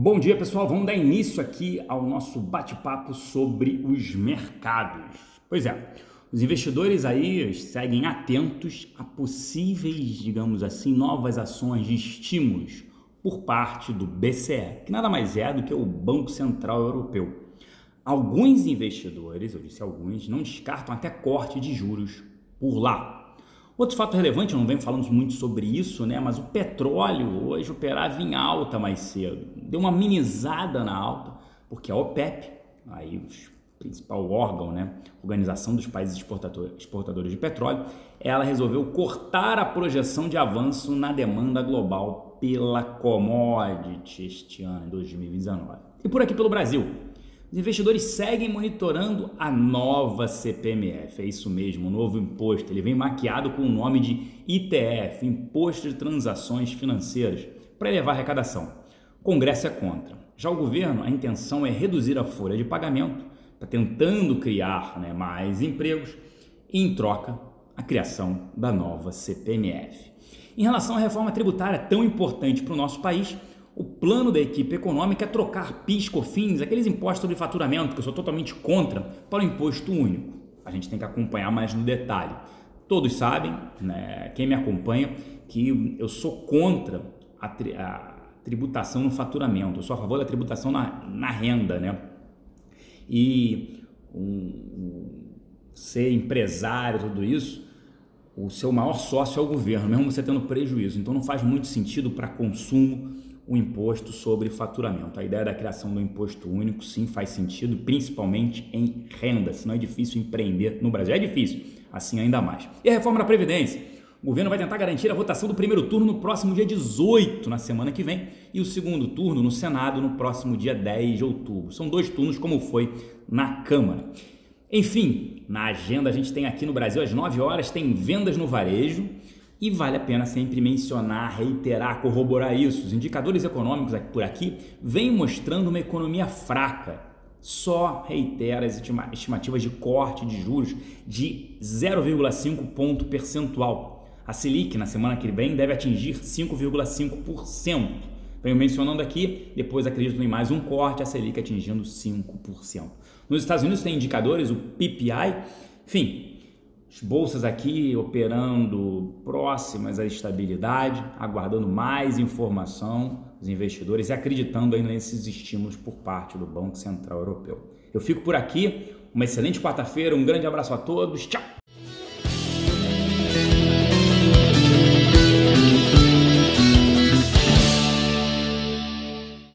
Bom dia, pessoal. Vamos dar início aqui ao nosso bate-papo sobre os mercados. Pois é, os investidores aí seguem atentos a possíveis, digamos assim, novas ações de estímulos por parte do BCE, que nada mais é do que o Banco Central Europeu. Alguns investidores, eu disse alguns, não descartam até corte de juros por lá. Outro fato relevante, não venho falando muito sobre isso, né? Mas o petróleo hoje operava em alta mais cedo. Deu uma minimizada na alta, porque a OPEP, aí o principal órgão, né? Organização dos Países Exportadores de Petróleo, ela resolveu cortar a projeção de avanço na demanda global pela commodity este ano, em 2019. E por aqui pelo Brasil, os investidores seguem monitorando a nova CPMF, é isso mesmo, o novo imposto. Ele vem maquiado com o nome de ITF, Imposto de Transações Financeiras, para elevar a arrecadação. O Congresso é contra. Já o governo, a intenção é reduzir a folha de pagamento, está tentando criar né, mais empregos e, em troca, a criação da nova CPMF. Em relação à reforma tributária tão importante para o nosso país, plano da equipe econômica é trocar PIS, COFINS, aqueles impostos sobre faturamento que eu sou totalmente contra, para o imposto único. A gente tem que acompanhar mais no detalhe. Todos sabem, né, quem me acompanha, que eu sou contra a, tri a, tributação no faturamento. Eu sou a favor da tributação na, na renda, né? E um, um, ser empresário, tudo isso, o seu maior sócio é o governo, mesmo você tendo prejuízo. Então não faz muito sentido para consumo o imposto sobre faturamento. A ideia da criação do imposto único sim faz sentido, principalmente em renda, senão é difícil empreender no Brasil. É difícil, assim ainda mais. E a reforma da Previdência? O governo vai tentar garantir a votação do primeiro turno no próximo dia 18, na semana que vem, e o segundo turno no Senado no próximo dia 10 de outubro. São dois turnos, como foi na Câmara. Enfim, na agenda a gente tem aqui no Brasil às 9 horas, tem vendas no varejo e vale a pena sempre mencionar, reiterar, corroborar isso. Os indicadores econômicos por aqui vêm mostrando uma economia fraca. Só reitera as estimativas de corte de juros de 0,5 ponto percentual. A Selic na semana que vem deve atingir 5,5%. Venho mencionando aqui, depois acredito em mais um corte, a Selic atingindo 5%. Nos Estados Unidos tem indicadores, o PPI, enfim, as bolsas aqui operando próximas à estabilidade, aguardando mais informação dos investidores e acreditando ainda nesses estímulos por parte do Banco Central Europeu. Eu fico por aqui, uma excelente quarta-feira, um grande abraço a todos, tchau!